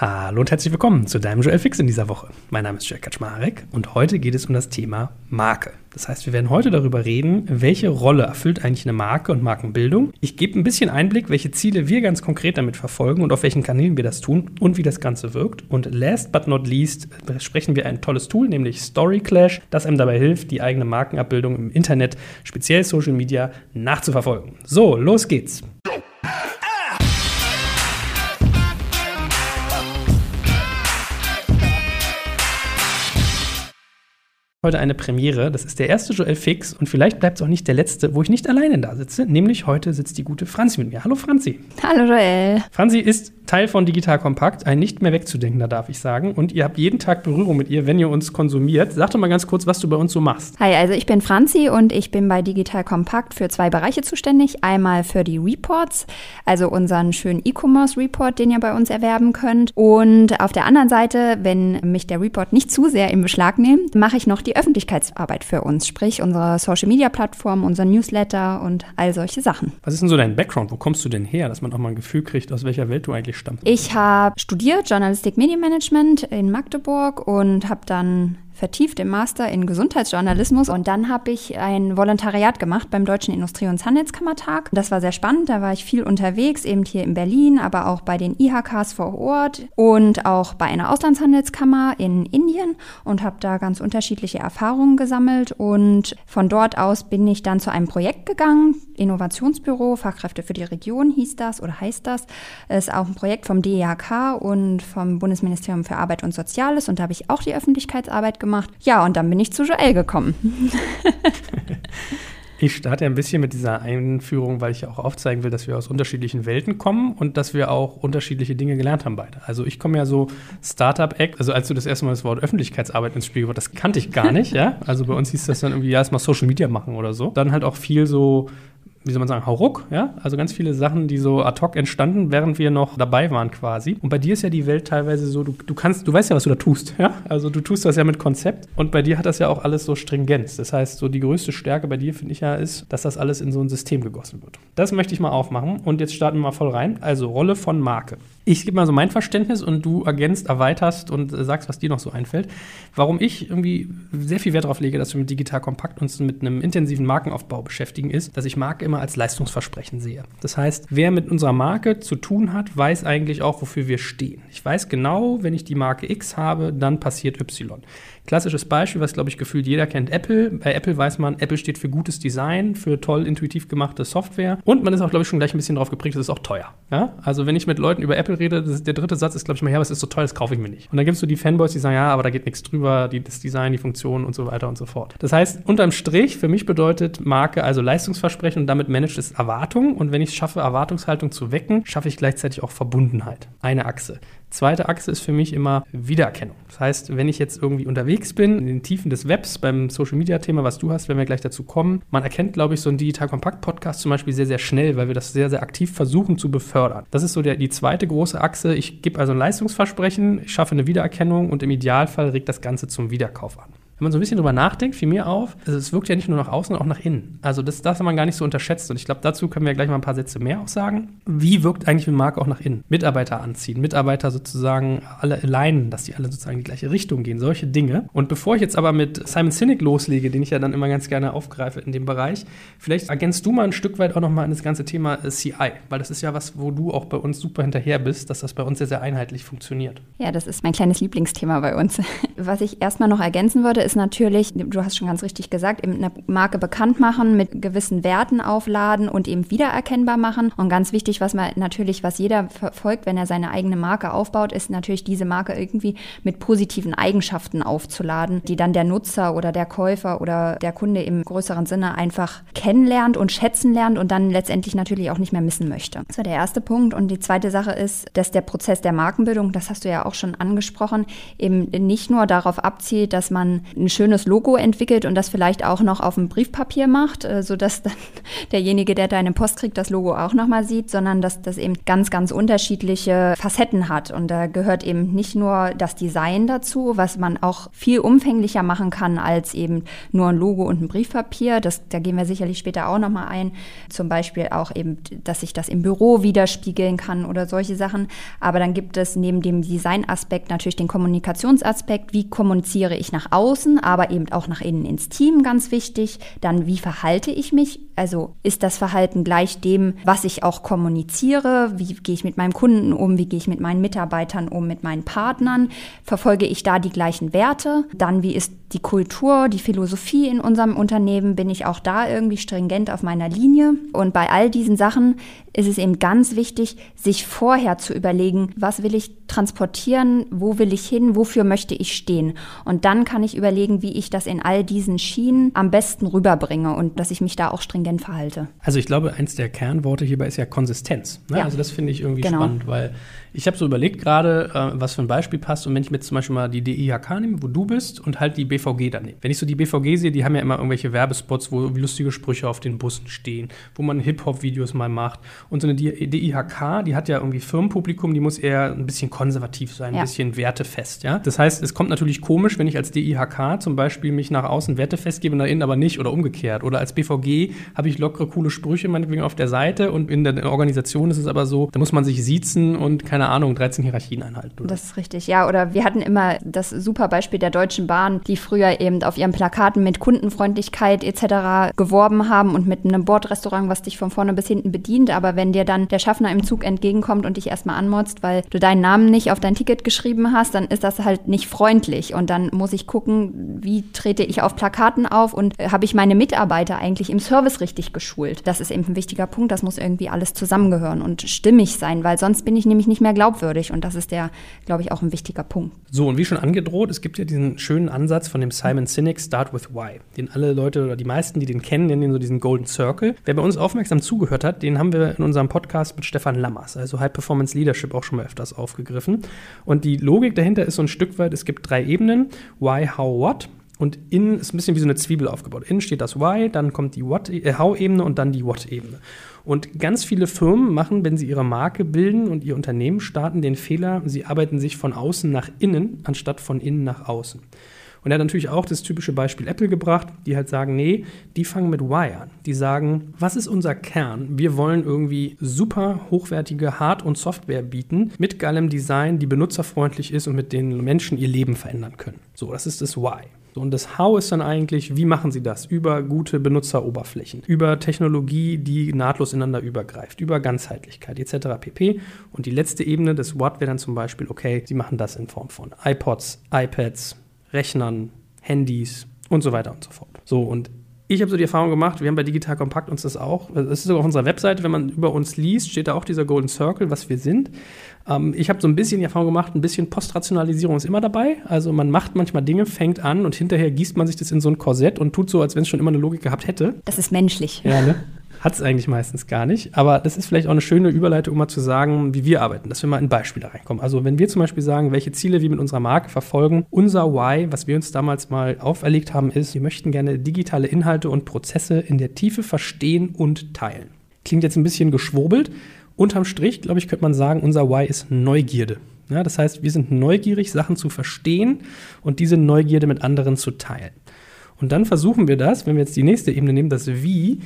Hallo und herzlich willkommen zu deinem Joel Fix in dieser Woche. Mein Name ist Jörg Kaczmarek und heute geht es um das Thema Marke. Das heißt, wir werden heute darüber reden, welche Rolle erfüllt eigentlich eine Marke und Markenbildung. Ich gebe ein bisschen Einblick, welche Ziele wir ganz konkret damit verfolgen und auf welchen Kanälen wir das tun und wie das Ganze wirkt. Und last but not least sprechen wir ein tolles Tool, nämlich Story Clash, das einem dabei hilft, die eigene Markenabbildung im Internet, speziell Social Media, nachzuverfolgen. So, los geht's. Heute eine Premiere. Das ist der erste Joel Fix und vielleicht bleibt es auch nicht der letzte, wo ich nicht alleine da sitze. Nämlich heute sitzt die gute Franzi mit mir. Hallo Franzi. Hallo Joel. Franzi ist Teil von Digital Kompakt, ein nicht mehr wegzudenkender, darf ich sagen. Und ihr habt jeden Tag Berührung mit ihr, wenn ihr uns konsumiert. Sag doch mal ganz kurz, was du bei uns so machst. Hi, also ich bin Franzi und ich bin bei Digital Kompakt für zwei Bereiche zuständig. Einmal für die Reports, also unseren schönen E-Commerce Report, den ihr bei uns erwerben könnt. Und auf der anderen Seite, wenn mich der Report nicht zu sehr im Beschlag nimmt, mache ich noch die die Öffentlichkeitsarbeit für uns, sprich unsere Social-Media-Plattform, unser Newsletter und all solche Sachen. Was ist denn so dein Background? Wo kommst du denn her, dass man auch mal ein Gefühl kriegt, aus welcher Welt du eigentlich stammst? Ich habe studiert Journalistik Medienmanagement in Magdeburg und habe dann vertieft im Master in Gesundheitsjournalismus. Und dann habe ich ein Volontariat gemacht beim Deutschen Industrie- und Handelskammertag. Das war sehr spannend, da war ich viel unterwegs, eben hier in Berlin, aber auch bei den IHKs vor Ort und auch bei einer Auslandshandelskammer in Indien und habe da ganz unterschiedliche Erfahrungen gesammelt. Und von dort aus bin ich dann zu einem Projekt gegangen, Innovationsbüro, Fachkräfte für die Region hieß das oder heißt das. Es ist auch ein Projekt vom DIHK und vom Bundesministerium für Arbeit und Soziales. Und da habe ich auch die Öffentlichkeitsarbeit gemacht gemacht. Ja, und dann bin ich zu Joel gekommen. Ich starte ein bisschen mit dieser Einführung, weil ich auch aufzeigen will, dass wir aus unterschiedlichen Welten kommen und dass wir auch unterschiedliche Dinge gelernt haben beide. Also ich komme ja so Startup-Act, also als du das erste Mal das Wort Öffentlichkeitsarbeit ins Spiel gebracht das kannte ich gar nicht, ja. Also bei uns hieß das dann irgendwie ja, erstmal Social Media machen oder so. Dann halt auch viel so wie soll man sagen, Hauruck, ja? Also ganz viele Sachen, die so ad hoc entstanden, während wir noch dabei waren quasi. Und bei dir ist ja die Welt teilweise so, du, du kannst, du weißt ja, was du da tust, ja? Also du tust das ja mit Konzept und bei dir hat das ja auch alles so Stringenz. Das heißt, so die größte Stärke bei dir, finde ich ja, ist, dass das alles in so ein System gegossen wird. Das möchte ich mal aufmachen und jetzt starten wir mal voll rein. Also Rolle von Marke. Ich gebe mal so mein Verständnis und du ergänzt, erweiterst und sagst, was dir noch so einfällt. Warum ich irgendwie sehr viel Wert darauf lege, dass wir mit Digital Kompakt uns mit einem intensiven Markenaufbau beschäftigen, ist, dass ich Marke immer als Leistungsversprechen sehe. Das heißt, wer mit unserer Marke zu tun hat, weiß eigentlich auch, wofür wir stehen. Ich weiß genau, wenn ich die Marke X habe, dann passiert Y. Klassisches Beispiel, was glaube ich gefühlt jeder kennt, Apple. Bei Apple weiß man, Apple steht für gutes Design, für toll intuitiv gemachte Software und man ist auch glaube ich schon gleich ein bisschen darauf geprägt, es ist auch teuer. Ja? Also wenn ich mit Leuten über Apple rede, der dritte Satz ist glaube ich mal, ja, was ist so teuer, das kaufe ich mir nicht. Und dann gibt es so die Fanboys, die sagen, ja, aber da geht nichts drüber, die, das Design, die Funktion und so weiter und so fort. Das heißt, unterm Strich, für mich bedeutet Marke also Leistungsversprechen und damit managt es Erwartung und wenn ich es schaffe, Erwartungshaltung zu wecken, schaffe ich gleichzeitig auch Verbundenheit. Eine Achse. Zweite Achse ist für mich immer Wiedererkennung. Das heißt, wenn ich jetzt irgendwie unterwegs bin, in den Tiefen des Webs, beim Social Media Thema, was du hast, wenn wir gleich dazu kommen, man erkennt, glaube ich, so einen Digital Kompakt Podcast zum Beispiel sehr, sehr schnell, weil wir das sehr, sehr aktiv versuchen zu befördern. Das ist so der, die zweite große Achse. Ich gebe also ein Leistungsversprechen, ich schaffe eine Wiedererkennung und im Idealfall regt das Ganze zum Wiederkauf an wenn man so ein bisschen drüber nachdenkt, fiel mir auf, also es wirkt ja nicht nur nach außen, sondern auch nach innen. Also das darf man gar nicht so unterschätzt. Und ich glaube, dazu können wir gleich mal ein paar Sätze mehr auch sagen. Wie wirkt eigentlich eine Marke auch nach innen? Mitarbeiter anziehen, Mitarbeiter sozusagen alle alignen, dass die alle sozusagen in die gleiche Richtung gehen, solche Dinge. Und bevor ich jetzt aber mit Simon Sinek loslege, den ich ja dann immer ganz gerne aufgreife in dem Bereich, vielleicht ergänzt du mal ein Stück weit auch nochmal an das ganze Thema äh, CI, weil das ist ja was, wo du auch bei uns super hinterher bist, dass das bei uns sehr, sehr einheitlich funktioniert. Ja, das ist mein kleines Lieblingsthema bei uns. Was ich erstmal noch ergänzen würde, ist, ist natürlich, du hast schon ganz richtig gesagt, eben eine Marke bekannt machen, mit gewissen Werten aufladen und eben wiedererkennbar machen. Und ganz wichtig, was man natürlich, was jeder verfolgt, wenn er seine eigene Marke aufbaut, ist natürlich diese Marke irgendwie mit positiven Eigenschaften aufzuladen, die dann der Nutzer oder der Käufer oder der Kunde im größeren Sinne einfach kennenlernt und schätzen lernt und dann letztendlich natürlich auch nicht mehr missen möchte. Das war der erste Punkt. Und die zweite Sache ist, dass der Prozess der Markenbildung, das hast du ja auch schon angesprochen, eben nicht nur darauf abzielt, dass man ein schönes Logo entwickelt und das vielleicht auch noch auf dem Briefpapier macht, äh, sodass dann derjenige, der deine Post kriegt, das Logo auch nochmal sieht, sondern dass das eben ganz, ganz unterschiedliche Facetten hat. Und da gehört eben nicht nur das Design dazu, was man auch viel umfänglicher machen kann als eben nur ein Logo und ein Briefpapier. Das, da gehen wir sicherlich später auch nochmal ein. Zum Beispiel auch eben, dass ich das im Büro widerspiegeln kann oder solche Sachen. Aber dann gibt es neben dem Designaspekt natürlich den Kommunikationsaspekt. Wie kommuniziere ich nach außen, aber eben auch nach innen ins Team, ganz wichtig. Dann, wie verhalte ich mich? Also ist das Verhalten gleich dem, was ich auch kommuniziere? Wie gehe ich mit meinem Kunden um? Wie gehe ich mit meinen Mitarbeitern um? Mit meinen Partnern? Verfolge ich da die gleichen Werte? Dann, wie ist die Kultur, die Philosophie in unserem Unternehmen? Bin ich auch da irgendwie stringent auf meiner Linie? Und bei all diesen Sachen ist es eben ganz wichtig, sich vorher zu überlegen, was will ich transportieren, wo will ich hin, wofür möchte ich stehen. Und dann kann ich überlegen, wie ich das in all diesen Schienen am besten rüberbringe und dass ich mich da auch stringent verhalte. Also ich glaube, eins der Kernworte hierbei ist ja Konsistenz. Ne? Ja. Also das finde ich irgendwie genau. spannend, weil ich habe so überlegt gerade, äh, was für ein Beispiel passt. Und wenn ich mir zum Beispiel mal die DIHK nehme, wo du bist, und halt die BVG daneben. Wenn ich so die BVG sehe, die haben ja immer irgendwelche Werbespots, wo lustige Sprüche auf den Bussen stehen, wo man Hip-Hop-Videos mal macht. Und so eine DIHK, die hat ja irgendwie Firmenpublikum, die muss eher ein bisschen konservativ sein, ja. ein bisschen wertefest. Ja? Das heißt, es kommt natürlich komisch, wenn ich als DIHK zum Beispiel mich nach außen wertefest gebe, nach innen aber nicht oder umgekehrt. Oder als BVG habe ich lockere, coole Sprüche meinetwegen auf der Seite und in der Organisation ist es aber so, da muss man sich siezen und keine Ahnung, 13 Hierarchien einhalten. Oder? Das ist richtig, ja. Oder wir hatten immer das super Beispiel der Deutschen Bahn, die früher eben auf ihren Plakaten mit Kundenfreundlichkeit etc. geworben haben und mit einem Bordrestaurant, was dich von vorne bis hinten bedient. Aber wenn dir dann der Schaffner im Zug entgegenkommt und dich erstmal anmotzt, weil du deinen Namen nicht auf dein Ticket geschrieben hast, dann ist das halt nicht freundlich. Und dann muss ich gucken, wie trete ich auf Plakaten auf und äh, habe ich meine Mitarbeiter eigentlich im Service richtig geschult. Das ist eben ein wichtiger Punkt. Das muss irgendwie alles zusammengehören und stimmig sein, weil sonst bin ich nämlich nicht mehr glaubwürdig. Und das ist der, glaube ich, auch ein wichtiger Punkt. So, und wie schon angedroht, es gibt ja diesen schönen Ansatz von dem Simon Sinek, Start with Why, den alle Leute oder die meisten, die den kennen, nennen so diesen Golden Circle. Wer bei uns aufmerksam zugehört hat, den haben wir in unserem Podcast mit Stefan Lammers, also High Performance Leadership, auch schon mal öfters aufgegriffen. Und die Logik dahinter ist so ein Stück weit, es gibt drei Ebenen, Why, How, What. Und innen ist ein bisschen wie so eine Zwiebel aufgebaut. Innen steht das Why, dann kommt die What, äh, How-Ebene und dann die What-Ebene. Und ganz viele Firmen machen, wenn sie ihre Marke bilden und ihr Unternehmen starten, den Fehler, sie arbeiten sich von außen nach innen, anstatt von innen nach außen. Und er hat natürlich auch das typische Beispiel Apple gebracht, die halt sagen, nee, die fangen mit Why an. Die sagen, was ist unser Kern? Wir wollen irgendwie super hochwertige Hard- und Software bieten, mit geilem Design, die benutzerfreundlich ist und mit denen Menschen ihr Leben verändern können. So, das ist das Why. Und das How ist dann eigentlich, wie machen Sie das? Über gute Benutzeroberflächen, über Technologie, die nahtlos ineinander übergreift, über Ganzheitlichkeit etc. pp. Und die letzte Ebene des What wäre dann zum Beispiel, okay, Sie machen das in Form von iPods, iPads, Rechnern, Handys und so weiter und so fort. So, und ich habe so die Erfahrung gemacht, wir haben bei Digital Kompakt uns das auch, das ist sogar auf unserer Webseite, wenn man über uns liest, steht da auch dieser Golden Circle, was wir sind. Ähm, ich habe so ein bisschen die Erfahrung gemacht, ein bisschen Postrationalisierung ist immer dabei. Also man macht manchmal Dinge, fängt an und hinterher gießt man sich das in so ein Korsett und tut so, als wenn es schon immer eine Logik gehabt hätte. Das ist menschlich. Ja, ne? Hat es eigentlich meistens gar nicht. Aber das ist vielleicht auch eine schöne Überleitung, um mal zu sagen, wie wir arbeiten, dass wir mal in Beispiele reinkommen. Also wenn wir zum Beispiel sagen, welche Ziele wir mit unserer Marke verfolgen, unser Why, was wir uns damals mal auferlegt haben, ist, wir möchten gerne digitale Inhalte und Prozesse in der Tiefe verstehen und teilen. Klingt jetzt ein bisschen geschwurbelt, Unterm Strich, glaube ich, könnte man sagen, unser Why ist Neugierde. Ja, das heißt, wir sind neugierig, Sachen zu verstehen und diese Neugierde mit anderen zu teilen. Und dann versuchen wir das, wenn wir jetzt die nächste Ebene nehmen, das Wie,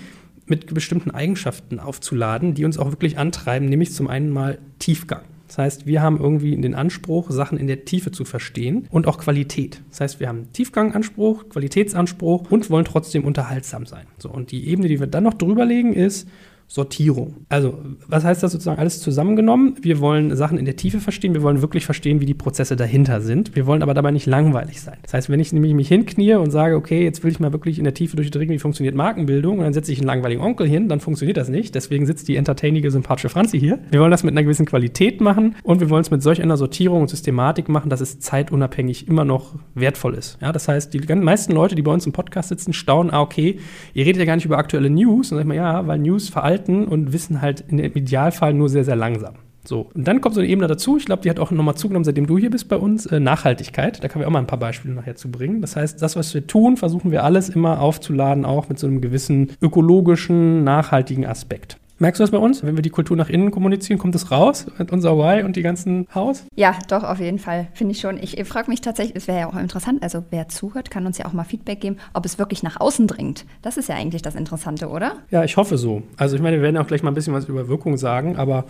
mit bestimmten Eigenschaften aufzuladen, die uns auch wirklich antreiben, nämlich zum einen mal Tiefgang. Das heißt, wir haben irgendwie den Anspruch, Sachen in der Tiefe zu verstehen und auch Qualität. Das heißt, wir haben Tiefganganspruch, Qualitätsanspruch und wollen trotzdem unterhaltsam sein. So, und die Ebene, die wir dann noch drüber legen, ist, Sortierung. Also, was heißt das sozusagen alles zusammengenommen? Wir wollen Sachen in der Tiefe verstehen, wir wollen wirklich verstehen, wie die Prozesse dahinter sind. Wir wollen aber dabei nicht langweilig sein. Das heißt, wenn ich nämlich mich hinknie und sage, okay, jetzt will ich mal wirklich in der Tiefe durchdringen, wie funktioniert Markenbildung, und dann setze ich einen langweiligen Onkel hin, dann funktioniert das nicht. Deswegen sitzt die entertainige, sympathische Franzi hier. Wir wollen das mit einer gewissen Qualität machen und wir wollen es mit solch einer Sortierung und Systematik machen, dass es zeitunabhängig immer noch wertvoll ist. Ja, das heißt, die meisten Leute, die bei uns im Podcast sitzen, staunen, ah, okay, ihr redet ja gar nicht über aktuelle News. Und dann sag ich mal, ja, weil News veralten halten und wissen halt im Idealfall nur sehr, sehr langsam. So, und dann kommt so eine Ebene dazu, ich glaube, die hat auch nochmal zugenommen, seitdem du hier bist bei uns, äh, Nachhaltigkeit. Da können wir auch mal ein paar Beispiele nachher zu bringen. Das heißt, das, was wir tun, versuchen wir alles immer aufzuladen, auch mit so einem gewissen ökologischen, nachhaltigen Aspekt. Merkst du das bei uns? Wenn wir die Kultur nach innen kommunizieren, kommt es raus? Unser Why und die ganzen Haus? Ja, doch, auf jeden Fall. Finde ich schon. Ich, ich frage mich tatsächlich, es wäre ja auch interessant, also wer zuhört, kann uns ja auch mal Feedback geben, ob es wirklich nach außen dringt. Das ist ja eigentlich das Interessante, oder? Ja, ich hoffe so. Also ich meine, wir werden auch gleich mal ein bisschen was über Wirkung sagen, aber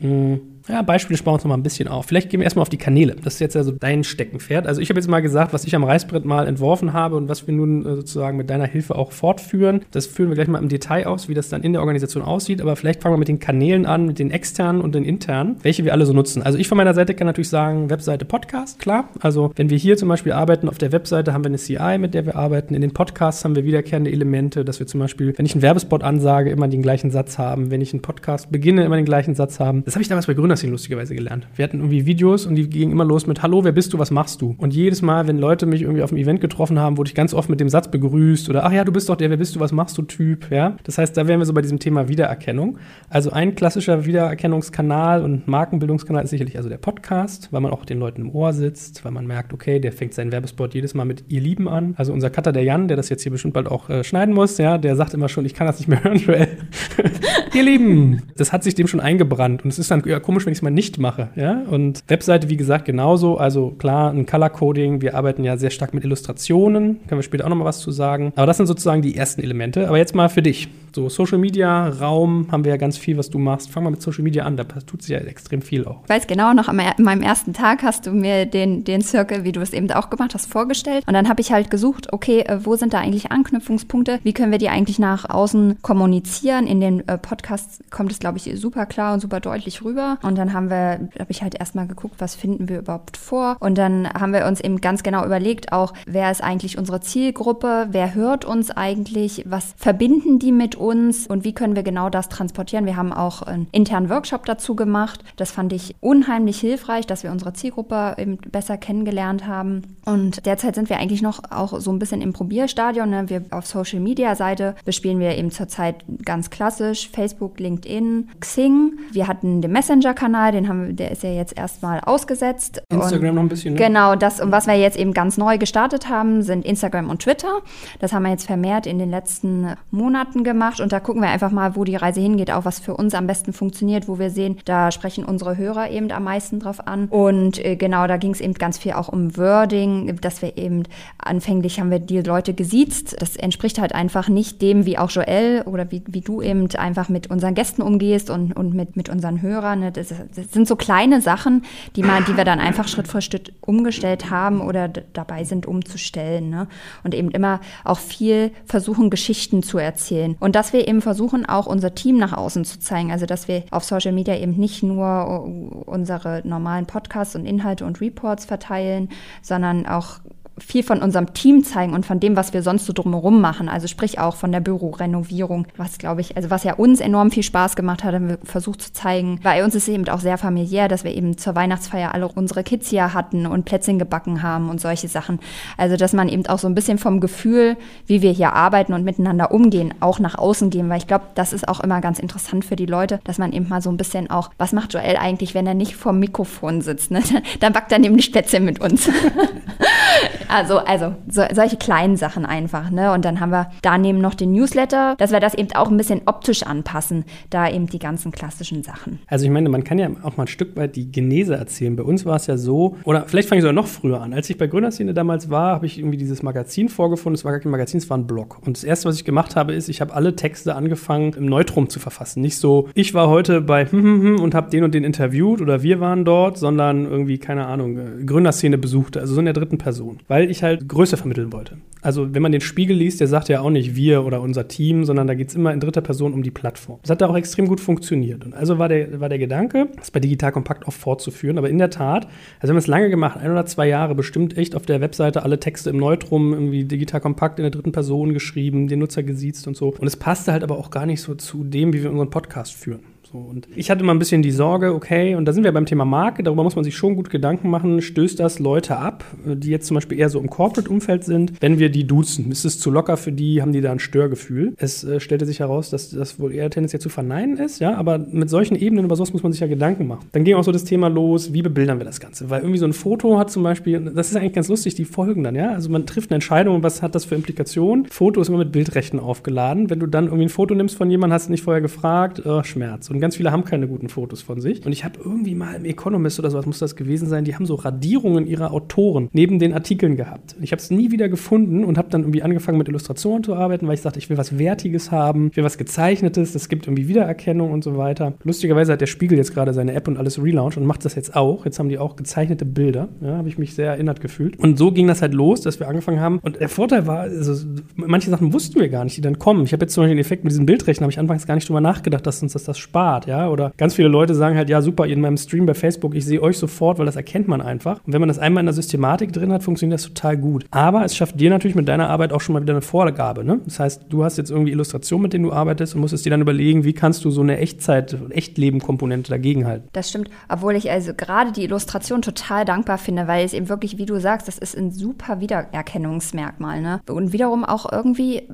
mh, ja, Beispiele sparen wir uns noch mal ein bisschen auf. Vielleicht gehen wir erstmal auf die Kanäle. Das ist jetzt also dein Steckenpferd. Also ich habe jetzt mal gesagt, was ich am Reißbrett mal entworfen habe und was wir nun äh, sozusagen mit deiner Hilfe auch fortführen. Das führen wir gleich mal im Detail aus, wie das dann in der Organisation aussieht. Aber vielleicht fangen wir mit den Kanälen an, mit den externen und den internen, welche wir alle so nutzen. Also ich von meiner Seite kann natürlich sagen, Webseite Podcast, klar. Also wenn wir hier zum Beispiel arbeiten, auf der Webseite haben wir eine CI, mit der wir arbeiten. In den Podcasts haben wir wiederkehrende Elemente, dass wir zum Beispiel, wenn ich einen Werbespot ansage, immer den gleichen Satz haben. Wenn ich einen Podcast beginne, immer den gleichen Satz haben. Das habe ich damals bei Gründer Gründerszene lustigerweise gelernt. Wir hatten irgendwie Videos und die gingen immer los mit Hallo, wer bist du, was machst du? Und jedes Mal, wenn Leute mich irgendwie auf einem Event getroffen haben, wurde ich ganz oft mit dem Satz begrüßt oder ach ja, du bist doch der, wer bist du, was machst du Typ, ja? Das heißt, da wären wir so bei diesem Thema Wiedererkennung. Also ein klassischer Wiedererkennungskanal und Markenbildungskanal ist sicherlich also der Podcast, weil man auch den Leuten im Ohr sitzt, weil man merkt, okay, der fängt seinen Werbespot jedes Mal mit ihr Lieben an. Also unser Cutter, der Jan, der das jetzt hier bestimmt bald auch äh, schneiden muss, ja, der sagt immer schon, ich kann das nicht mehr hören, Joel. ihr Lieben. Das hat sich dem schon eingebrannt und es ist dann ja, komisch, wenn ich es mal nicht mache. Ja? Und Webseite, wie gesagt, genauso. Also klar, ein Color Coding. Wir arbeiten ja sehr stark mit Illustrationen. Können wir später auch noch mal was zu sagen. Aber das sind sozusagen die ersten Elemente. Aber jetzt mal für dich. So Social Media, Raum, haben wir ja ganz viel, was du machst. Fang mal mit Social Media an. Da tut sich ja extrem viel auch. Ich weiß genau, noch an meinem ersten Tag hast du mir den, den Circle, wie du es eben auch gemacht hast, vorgestellt. Und dann habe ich halt gesucht, okay, äh, wo sind da eigentlich Anknüpfungspunkte? Wie können wir die eigentlich nach außen kommunizieren? In den äh, Podcasts kommt es, glaube ich, super klar und super deutlich rüber. Und dann haben wir, habe ich halt erstmal geguckt, was finden wir überhaupt vor. Und dann haben wir uns eben ganz genau überlegt, auch wer ist eigentlich unsere Zielgruppe, wer hört uns eigentlich, was verbinden die mit uns und wie können wir genau das transportieren. Wir haben auch einen internen Workshop dazu gemacht. Das fand ich unheimlich hilfreich, dass wir unsere Zielgruppe eben besser kennengelernt haben. Und derzeit sind wir eigentlich noch auch so ein bisschen im Probierstadion. Ne? Wir auf Social Media Seite bespielen wir eben zurzeit ganz klassisch Facebook, LinkedIn, Xing. Wir hatten den Messenger-Kanal, den haben der ist ja jetzt erstmal ausgesetzt. Instagram und noch ein bisschen. Ne? Genau, das, und was wir jetzt eben ganz neu gestartet haben, sind Instagram und Twitter. Das haben wir jetzt vermehrt in den letzten Monaten gemacht und da gucken wir einfach mal, wo die Reise hingeht, auch was für uns am besten funktioniert, wo wir sehen, da sprechen unsere Hörer eben am meisten drauf an. Und äh, genau, da ging es eben ganz viel auch um Wording, dass wir eben anfänglich haben wir die Leute gesiezt. Das entspricht halt einfach nicht dem, wie auch Joel oder wie, wie du eben einfach mit unseren Gästen umgehst und, und mit, mit unseren Hörern. Ne? Das, das sind so kleine Sachen, die, man, die wir dann einfach Schritt für Schritt umgestellt haben oder dabei sind umzustellen. Ne? Und eben immer auch viel versuchen, Geschichten zu erzählen. Und dass wir eben versuchen, auch unser Team nach außen zu zeigen. Also dass wir auf Social Media eben nicht nur unsere normalen Podcasts und Inhalte und Reports verteilen, sondern auch viel von unserem Team zeigen und von dem, was wir sonst so drumherum machen. Also sprich auch von der Bürorenovierung, was glaube ich, also was ja uns enorm viel Spaß gemacht hat, haben wir versucht zu zeigen. Bei uns ist es eben auch sehr familiär, dass wir eben zur Weihnachtsfeier alle unsere Kids hier hatten und Plätzchen gebacken haben und solche Sachen. Also dass man eben auch so ein bisschen vom Gefühl, wie wir hier arbeiten und miteinander umgehen, auch nach außen gehen, weil ich glaube, das ist auch immer ganz interessant für die Leute, dass man eben mal so ein bisschen auch, was macht Joel eigentlich, wenn er nicht vor dem Mikrofon sitzt? Ne? Dann backt er nämlich Plätzchen mit uns. Also, also so, solche kleinen Sachen einfach. Ne? Und dann haben wir daneben noch den Newsletter, dass wir das eben auch ein bisschen optisch anpassen, da eben die ganzen klassischen Sachen. Also ich meine, man kann ja auch mal ein Stück weit die Genese erzählen. Bei uns war es ja so, oder vielleicht fange ich sogar noch früher an. Als ich bei Gründerszene damals war, habe ich irgendwie dieses Magazin vorgefunden. Es war gar kein Magazin, es war ein Blog. Und das Erste, was ich gemacht habe, ist, ich habe alle Texte angefangen, im Neutrum zu verfassen. Nicht so, ich war heute bei hm, hm, hm und habe den und den interviewt oder wir waren dort, sondern irgendwie, keine Ahnung, äh, Gründerszene besuchte, also so in der dritten Person. Weil ich halt Größe vermitteln wollte. Also wenn man den Spiegel liest, der sagt ja auch nicht wir oder unser Team, sondern da geht es immer in dritter Person um die Plattform. Das hat da auch extrem gut funktioniert. Und also war der, war der Gedanke, das bei Digital Kompakt auch fortzuführen. Aber in der Tat, also wir haben es lange gemacht, ein oder zwei Jahre bestimmt echt auf der Webseite alle Texte im Neutrum, irgendwie Digital Kompakt in der dritten Person geschrieben, den Nutzer gesiezt und so. Und es passte halt aber auch gar nicht so zu dem, wie wir unseren Podcast führen. So, und ich hatte immer ein bisschen die Sorge, okay, und da sind wir beim Thema Marke, darüber muss man sich schon gut Gedanken machen, stößt das Leute ab, die jetzt zum Beispiel eher so im Corporate-Umfeld sind, wenn wir die duzen? Ist es zu locker für die? Haben die da ein Störgefühl? Es äh, stellte sich heraus, dass das wohl eher tendenziell zu verneinen ist, ja, aber mit solchen Ebenen über sowas muss man sich ja Gedanken machen. Dann ging auch so das Thema los, wie bebildern wir das Ganze? Weil irgendwie so ein Foto hat zum Beispiel, das ist eigentlich ganz lustig, die Folgen dann, ja, also man trifft eine Entscheidung, was hat das für Implikationen? Foto ist immer mit Bildrechten aufgeladen. Wenn du dann irgendwie ein Foto nimmst von jemandem, hast du nicht vorher gefragt, oh, Schmerz. Und ganz viele haben keine guten Fotos von sich. Und ich habe irgendwie mal im Economist oder sowas muss das gewesen sein, die haben so Radierungen ihrer Autoren neben den Artikeln gehabt. Ich habe es nie wieder gefunden und habe dann irgendwie angefangen mit Illustrationen zu arbeiten, weil ich dachte, ich will was Wertiges haben, ich will was Gezeichnetes, es gibt irgendwie Wiedererkennung und so weiter. Lustigerweise hat der Spiegel jetzt gerade seine App und alles relaunch und macht das jetzt auch. Jetzt haben die auch gezeichnete Bilder. Ja, habe ich mich sehr erinnert gefühlt. Und so ging das halt los, dass wir angefangen haben. Und der Vorteil war, also, manche Sachen wussten wir gar nicht, die dann kommen. Ich habe jetzt zum Beispiel den Effekt mit diesen Bildrechten, habe ich anfangs gar nicht drüber nachgedacht, dass uns das, das spart. Ja? Oder ganz viele Leute sagen halt, ja, super, in meinem Stream bei Facebook, ich sehe euch sofort, weil das erkennt man einfach. Und wenn man das einmal in der Systematik drin hat, funktioniert das total gut. Aber es schafft dir natürlich mit deiner Arbeit auch schon mal wieder eine Vorgabe. Ne? Das heißt, du hast jetzt irgendwie Illustrationen, mit denen du arbeitest und musst es dir dann überlegen, wie kannst du so eine Echtzeit- Echtleben-Komponente dagegenhalten. Das stimmt, obwohl ich also gerade die Illustration total dankbar finde, weil es eben wirklich, wie du sagst, das ist ein super Wiedererkennungsmerkmal. Ne? Und wiederum auch irgendwie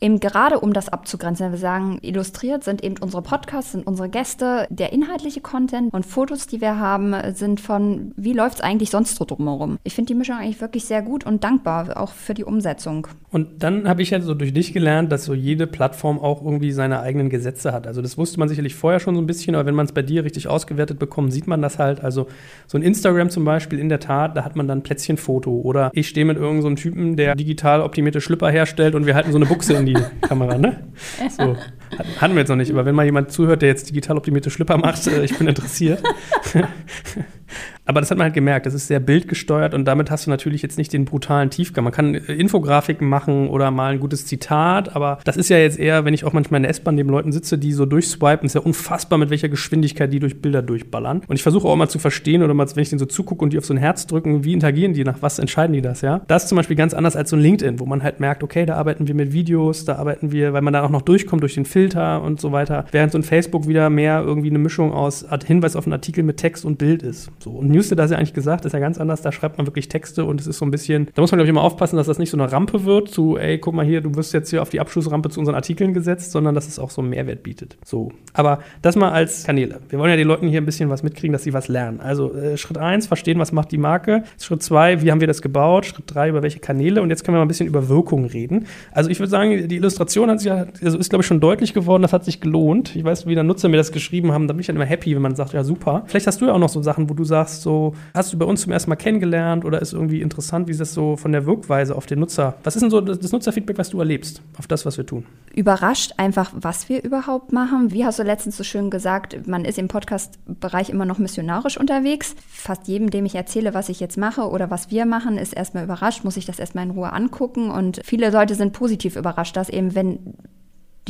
eben gerade um das abzugrenzen, wenn wir sagen, illustriert sind eben unsere Podcasts, sind unsere Gäste, der inhaltliche Content und Fotos, die wir haben, sind von, wie läuft es eigentlich sonst so drumherum. Ich finde die Mischung eigentlich wirklich sehr gut und dankbar, auch für die Umsetzung. Und dann habe ich ja so durch dich gelernt, dass so jede Plattform auch irgendwie seine eigenen Gesetze hat. Also das wusste man sicherlich vorher schon so ein bisschen, aber wenn man es bei dir richtig ausgewertet bekommt, sieht man das halt. Also so ein Instagram zum Beispiel, in der Tat, da hat man dann Plätzchenfoto oder ich stehe mit irgendeinem so Typen, der digital optimierte Schlüpper herstellt und wir halten so eine Buchse in die die Kamera, ne? So. Hatten wir jetzt noch nicht, aber wenn mal jemand zuhört, der jetzt digital optimierte Schlipper macht, äh, ich bin interessiert. Aber das hat man halt gemerkt, das ist sehr bildgesteuert und damit hast du natürlich jetzt nicht den brutalen Tiefgang. Man kann äh, Infografiken machen oder mal ein gutes Zitat, aber das ist ja jetzt eher, wenn ich auch manchmal in der S-Bahn neben Leuten sitze, die so durchswipen, ist ja unfassbar, mit welcher Geschwindigkeit die durch Bilder durchballern. Und ich versuche auch mal zu verstehen oder mal, wenn ich denen so zugucke und die auf so ein Herz drücken, wie interagieren die, nach was entscheiden die das, ja? Das ist zum Beispiel ganz anders als so ein LinkedIn, wo man halt merkt, okay, da arbeiten wir mit Videos, da arbeiten wir, weil man dann auch noch durchkommt durch den Filter und so weiter. Während so ein Facebook wieder mehr irgendwie eine Mischung aus Hinweis auf einen Artikel mit Text und Bild ist. So. Und Newsletter, das ja eigentlich gesagt, ist ja ganz anders. Da schreibt man wirklich Texte und es ist so ein bisschen, da muss man, glaube ich, immer aufpassen, dass das nicht so eine Rampe wird, zu, ey, guck mal hier, du wirst jetzt hier auf die Abschlussrampe zu unseren Artikeln gesetzt, sondern dass es auch so einen Mehrwert bietet. So. Aber das mal als Kanäle. Wir wollen ja den Leuten hier ein bisschen was mitkriegen, dass sie was lernen. Also äh, Schritt eins, verstehen, was macht die Marke. Schritt zwei, wie haben wir das gebaut? Schritt drei, über welche Kanäle. Und jetzt können wir mal ein bisschen über Wirkung reden. Also ich würde sagen, die Illustration hat sich also ist, glaube ich, schon deutlich geworden, das hat sich gelohnt. Ich weiß, wie der Nutzer mir das geschrieben haben, da bin ich dann immer happy, wenn man sagt, ja super. Vielleicht hast du ja auch noch so Sachen, wo du sagst, so, hast du bei uns zum ersten Mal kennengelernt oder ist irgendwie interessant, wie ist das so von der Wirkweise auf den Nutzer? Was ist denn so das Nutzerfeedback, was du erlebst auf das, was wir tun? Überrascht einfach, was wir überhaupt machen. Wie hast du letztens so schön gesagt, man ist im Podcast-Bereich immer noch missionarisch unterwegs. Fast jedem, dem ich erzähle, was ich jetzt mache oder was wir machen, ist erstmal überrascht, muss ich das erstmal in Ruhe angucken. Und viele Leute sind positiv überrascht, dass eben, wenn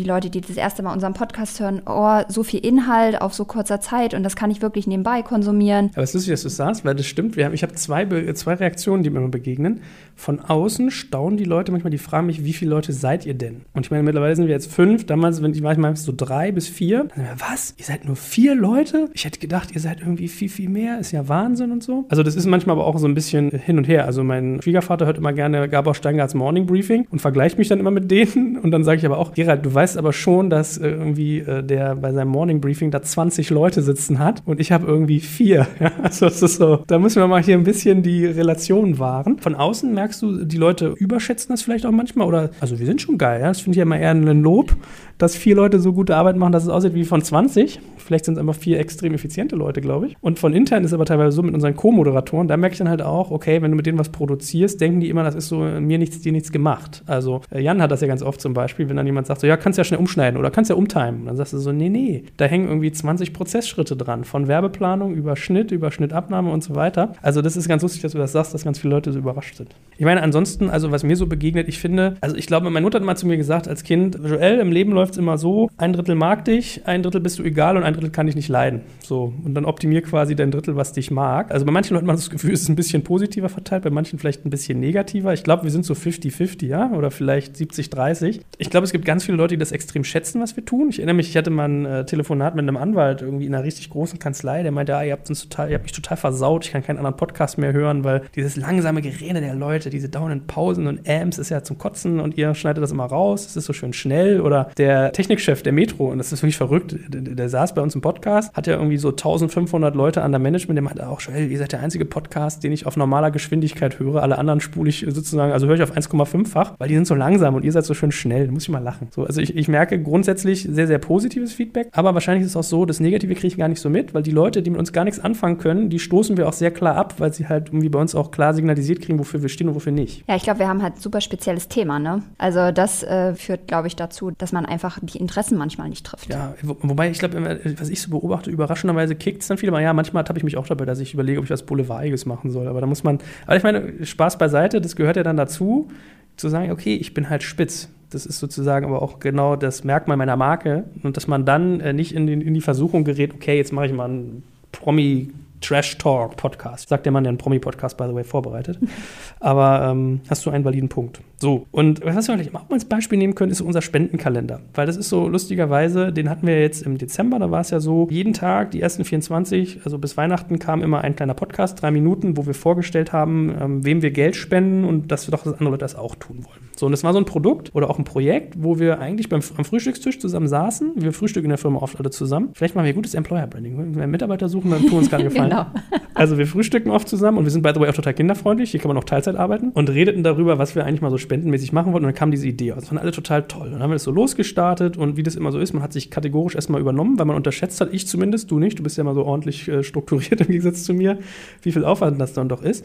die Leute, die das erste Mal unseren Podcast hören, oh, so viel Inhalt auf so kurzer Zeit und das kann ich wirklich nebenbei konsumieren. Aber es ist lustig, dass du sagst, weil das stimmt. Wir haben, ich habe zwei, zwei Reaktionen, die mir immer begegnen. Von außen staunen die Leute manchmal, die fragen mich, wie viele Leute seid ihr denn? Und ich meine, mittlerweile sind wir jetzt fünf. Damals wenn ich manchmal so drei bis vier. Wir, was? Ihr seid nur vier Leute? Ich hätte gedacht, ihr seid irgendwie viel, viel mehr. Ist ja Wahnsinn und so. Also das ist manchmal aber auch so ein bisschen hin und her. Also mein Schwiegervater hört immer gerne Gabor Steingarts Morning Briefing und vergleicht mich dann immer mit denen. Und dann sage ich aber auch, Gerald, du weißt, weiß aber schon, dass äh, irgendwie äh, der bei seinem Morning Briefing da 20 Leute sitzen hat und ich habe irgendwie vier. Ja? Also es ist so, da müssen wir mal hier ein bisschen die Relationen wahren. Von außen merkst du, die Leute überschätzen das vielleicht auch manchmal oder, also wir sind schon geil, ja? das finde ich ja immer eher ein Lob, dass vier Leute so gute Arbeit machen, dass es aussieht wie von 20. Vielleicht sind es einfach vier extrem effiziente Leute, glaube ich. Und von intern ist es aber teilweise so mit unseren Co-Moderatoren, da merke ich dann halt auch, okay, wenn du mit denen was produzierst, denken die immer, das ist so mir nichts, dir nichts gemacht. Also äh, Jan hat das ja ganz oft zum Beispiel, wenn dann jemand sagt, so ja, kannst ja schnell umschneiden oder kannst ja umtimen. Dann sagst du so, nee, nee, da hängen irgendwie 20 Prozessschritte dran, von Werbeplanung über Schnitt, über Schnittabnahme und so weiter. Also das ist ganz lustig, dass du das sagst, dass ganz viele Leute so überrascht sind. Ich meine, ansonsten, also was mir so begegnet, ich finde, also ich glaube, meine Mutter hat mal zu mir gesagt als Kind, Joel, im Leben läuft es immer so, ein Drittel mag dich, ein Drittel bist du egal und ein Drittel kann dich nicht leiden. So, und dann optimier quasi dein Drittel, was dich mag. Also bei manchen Leuten hat man das Gefühl, es ist ein bisschen positiver verteilt, bei manchen vielleicht ein bisschen negativer. Ich glaube, wir sind so 50-50, ja, oder vielleicht 70-30. Ich glaube, es gibt ganz viele Leute, die das extrem schätzen, was wir tun. Ich erinnere mich, ich hatte mal ein äh, Telefonat mit einem Anwalt irgendwie in einer richtig großen Kanzlei, der meinte, ah, ihr habt uns total, ihr habt mich total versaut, ich kann keinen anderen Podcast mehr hören, weil dieses langsame Gerede der Leute, diese dauernden Pausen und Amps ist ja zum Kotzen und ihr schneidet das immer raus, es ist so schön schnell. Oder der Technikchef der Metro, und das ist wirklich verrückt, der, der saß bei uns im Podcast, hat ja irgendwie so 1500 Leute an der Management, der meinte auch, Joel, ihr seid der einzige Podcast, den ich auf normaler Geschwindigkeit höre, alle anderen spule ich sozusagen, also höre ich auf 1,5-fach, weil die sind so langsam und ihr seid so schön schnell, da muss ich mal lachen. So, also ich, ich merke grundsätzlich sehr, sehr positives Feedback, aber wahrscheinlich ist es auch so, das Negative kriege ich gar nicht so mit, weil die Leute, die mit uns gar nichts anfangen können, die stoßen wir auch sehr klar ab, weil sie halt irgendwie bei uns auch klar signalisiert kriegen, wofür wir stehen und wofür nicht. Ja, ich glaube, wir haben halt super spezielles Thema, ne? Also das äh, führt, glaube ich, dazu, dass man einfach die Interessen manchmal nicht trifft. Ja, wo, wobei ich glaube, was ich so beobachte, überraschenderweise kickt es dann viele mal, ja, manchmal habe ich mich auch dabei, dass ich überlege, ob ich was Boulevardiges machen soll, aber da muss man, aber ich meine, Spaß beiseite, das gehört ja dann dazu, zu sagen, okay, ich bin halt spitz. Das ist sozusagen aber auch genau das Merkmal meiner Marke und dass man dann äh, nicht in, den, in die Versuchung gerät, okay, jetzt mache ich mal einen Promi Trash Talk Podcast. Sagt der Mann, der einen Promi-Podcast, by the way, vorbereitet. Aber ähm, hast du einen validen Punkt. So, und was wir vielleicht auch mal als Beispiel nehmen können, ist unser Spendenkalender. Weil das ist so lustigerweise, den hatten wir jetzt im Dezember, da war es ja so, jeden Tag, die ersten 24, also bis Weihnachten, kam immer ein kleiner Podcast, drei Minuten, wo wir vorgestellt haben, ähm, wem wir Geld spenden und dass wir doch, dass andere Leute das auch tun wollen. So, und das war so ein Produkt oder auch ein Projekt, wo wir eigentlich beim, am Frühstückstisch zusammen saßen. Wir frühstücken in der Firma oft alle zusammen. Vielleicht machen wir gutes Employer-Branding. Wenn wir Mitarbeiter suchen, dann tun uns gar nicht gefallen. Genau. Also wir frühstücken oft zusammen und wir sind, by the way, auch total kinderfreundlich. Hier kann man auch Teilzeit arbeiten und redeten darüber, was wir eigentlich mal so spendenmäßig machen wollten. Und dann kam diese Idee. Das fanden alle total toll. Und dann haben wir das so losgestartet und wie das immer so ist, man hat sich kategorisch erstmal übernommen, weil man unterschätzt hat, ich zumindest, du nicht, du bist ja mal so ordentlich äh, strukturiert im Gegensatz zu mir, wie viel Aufwand das dann doch ist.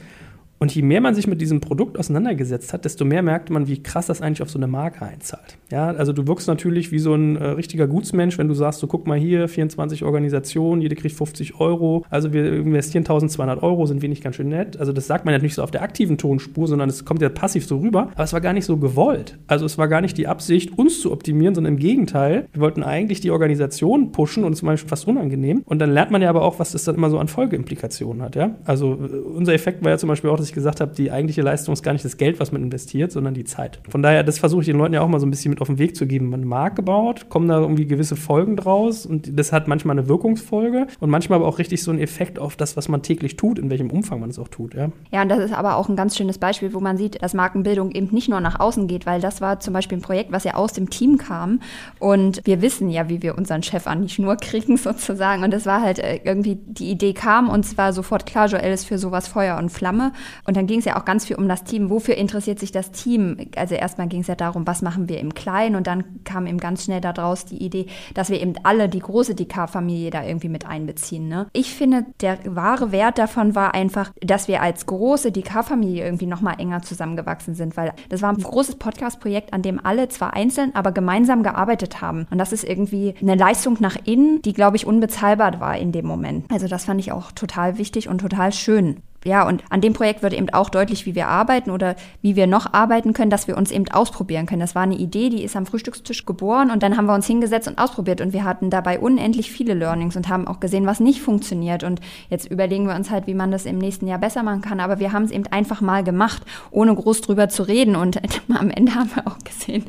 Und je mehr man sich mit diesem Produkt auseinandergesetzt hat, desto mehr merkt man, wie krass das eigentlich auf so eine Marke einzahlt. Ja, also du wirkst natürlich wie so ein äh, richtiger Gutsmensch, wenn du sagst, so guck mal hier, 24 Organisationen, jede kriegt 50 Euro, also wir investieren 1200 Euro, sind wenig ganz schön nett. Also das sagt man ja nicht so auf der aktiven Tonspur, sondern es kommt ja passiv so rüber. Aber es war gar nicht so gewollt. Also es war gar nicht die Absicht, uns zu optimieren, sondern im Gegenteil. Wir wollten eigentlich die Organisation pushen und es war fast unangenehm. Und dann lernt man ja aber auch, was das dann immer so an Folgeimplikationen hat. Ja? Also äh, unser Effekt war ja zum Beispiel auch, dass ich gesagt habe, die eigentliche Leistung ist gar nicht das Geld, was man investiert, sondern die Zeit. Von daher, das versuche ich den Leuten ja auch mal so ein bisschen mit auf den Weg zu geben. Man eine Marke baut, kommen da irgendwie gewisse Folgen draus und das hat manchmal eine Wirkungsfolge und manchmal aber auch richtig so einen Effekt auf das, was man täglich tut, in welchem Umfang man es auch tut. Ja, ja und das ist aber auch ein ganz schönes Beispiel, wo man sieht, dass Markenbildung eben nicht nur nach außen geht, weil das war zum Beispiel ein Projekt, was ja aus dem Team kam und wir wissen ja, wie wir unseren Chef an die Schnur kriegen sozusagen und das war halt äh, irgendwie, die Idee kam und es war sofort klar, Joel ist für sowas Feuer und Flamme und dann ging es ja auch ganz viel um das Team. Wofür interessiert sich das Team? Also erstmal ging es ja darum, was machen wir im Kleinen und dann kam eben ganz schnell daraus die Idee, dass wir eben alle die große DK-Familie da irgendwie mit einbeziehen. Ne? Ich finde, der wahre Wert davon war einfach, dass wir als große DK-Familie irgendwie nochmal enger zusammengewachsen sind, weil das war ein großes Podcast-Projekt, an dem alle zwar einzeln, aber gemeinsam gearbeitet haben. Und das ist irgendwie eine Leistung nach innen, die, glaube ich, unbezahlbar war in dem Moment. Also das fand ich auch total wichtig und total schön ja, und an dem Projekt wird eben auch deutlich, wie wir arbeiten oder wie wir noch arbeiten können, dass wir uns eben ausprobieren können. Das war eine Idee, die ist am Frühstückstisch geboren und dann haben wir uns hingesetzt und ausprobiert und wir hatten dabei unendlich viele Learnings und haben auch gesehen, was nicht funktioniert. Und jetzt überlegen wir uns halt, wie man das im nächsten Jahr besser machen kann. Aber wir haben es eben einfach mal gemacht, ohne groß drüber zu reden. Und am Ende haben wir auch gesehen,